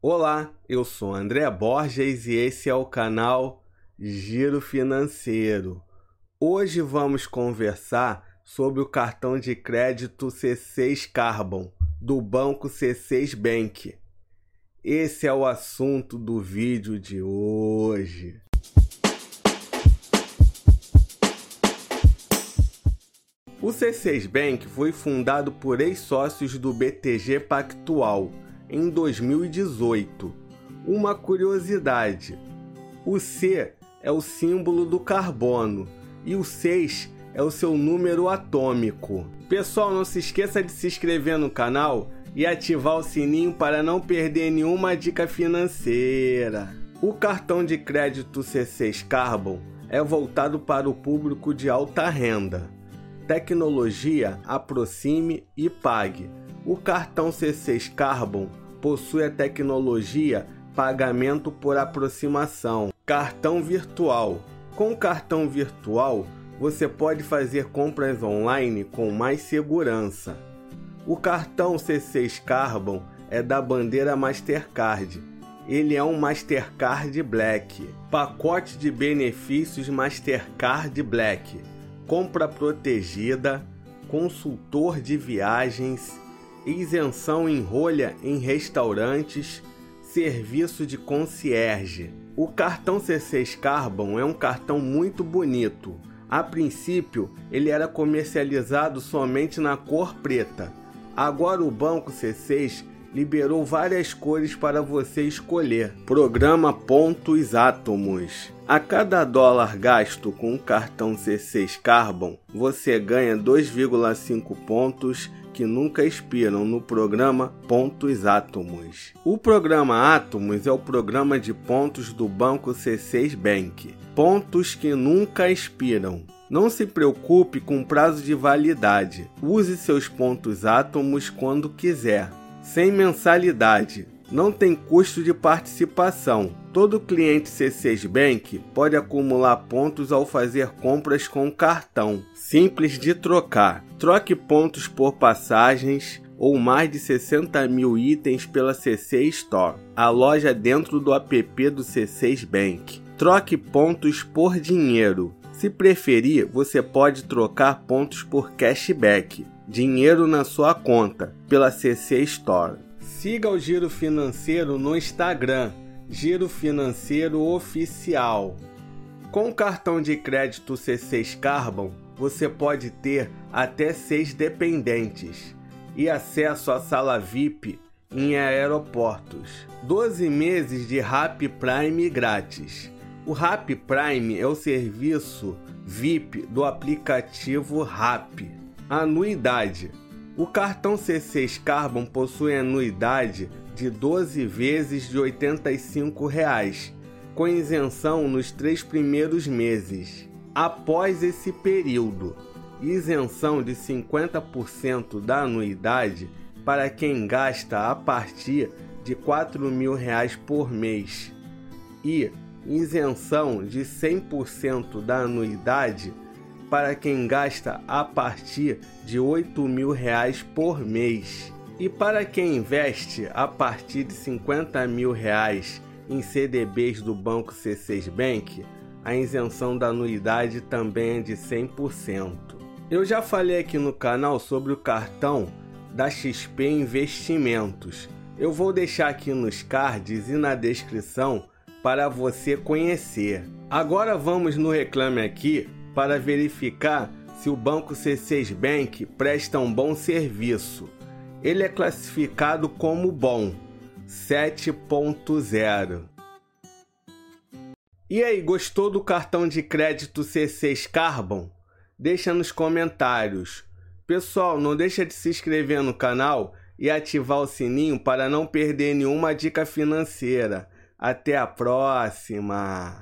Olá, eu sou André Borges e esse é o canal Giro Financeiro. Hoje vamos conversar sobre o cartão de crédito C6 Carbon do banco C6 Bank. Esse é o assunto do vídeo de hoje. O C6 Bank foi fundado por ex-sócios do BTG Pactual em 2018. Uma curiosidade: o C é o símbolo do carbono e o 6 é o seu número atômico. Pessoal, não se esqueça de se inscrever no canal e ativar o sininho para não perder nenhuma dica financeira. O cartão de crédito C6 Carbon é voltado para o público de alta renda. Tecnologia aproxime e pague o cartão C6 Carbon possui a tecnologia pagamento por aproximação, cartão virtual. Com o cartão virtual, você pode fazer compras online com mais segurança. O cartão C6 Carbon é da bandeira Mastercard. Ele é um Mastercard Black. Pacote de benefícios Mastercard Black. Compra protegida, consultor de viagens, isenção em rolha em restaurantes, serviço de concierge. O cartão C6 Carbon é um cartão muito bonito. A princípio, ele era comercializado somente na cor preta. Agora o banco C6 liberou várias cores para você escolher. Programa Pontos Átomos. A cada dólar gasto com o cartão C6 Carbon, você ganha 2,5 pontos que nunca expiram no programa Pontos Átomos. O programa Átomos é o programa de pontos do banco C6 Bank. Pontos que nunca expiram. Não se preocupe com prazo de validade. Use seus pontos átomos quando quiser, sem mensalidade. Não tem custo de participação. Todo cliente C6 Bank pode acumular pontos ao fazer compras com cartão. Simples de trocar. Troque pontos por passagens ou mais de 60 mil itens pela CC Store, a loja dentro do app do C6 Bank. Troque pontos por dinheiro. Se preferir, você pode trocar pontos por cashback, dinheiro na sua conta, pela CC Store. Siga o Giro Financeiro no Instagram, Giro Financeiro Oficial. Com o cartão de crédito C6 Carbon, você pode ter até seis dependentes e acesso à sala VIP em aeroportos. 12 meses de Rap Prime grátis. O Rap Prime é o serviço VIP do aplicativo Rap. Anuidade. O cartão C6 Carbon possui anuidade de 12 vezes de 85 reais, com isenção nos três primeiros meses. Após esse período, isenção de 50% da anuidade para quem gasta a partir de 4 mil reais por mês e isenção de 100% da anuidade para quem gasta a partir de 8 mil reais por mês. E para quem investe a partir de 50 mil reais em CDBs do Banco C6 Bank, a isenção da anuidade também é de 100%. Eu já falei aqui no canal sobre o cartão da XP Investimentos. Eu vou deixar aqui nos cards e na descrição para você conhecer. Agora vamos no Reclame Aqui para verificar se o Banco C6 Bank presta um bom serviço ele é classificado como bom 7.0. E aí, gostou do cartão de crédito C6 Carbon? Deixa nos comentários. Pessoal, não deixa de se inscrever no canal e ativar o sininho para não perder nenhuma dica financeira. Até a próxima!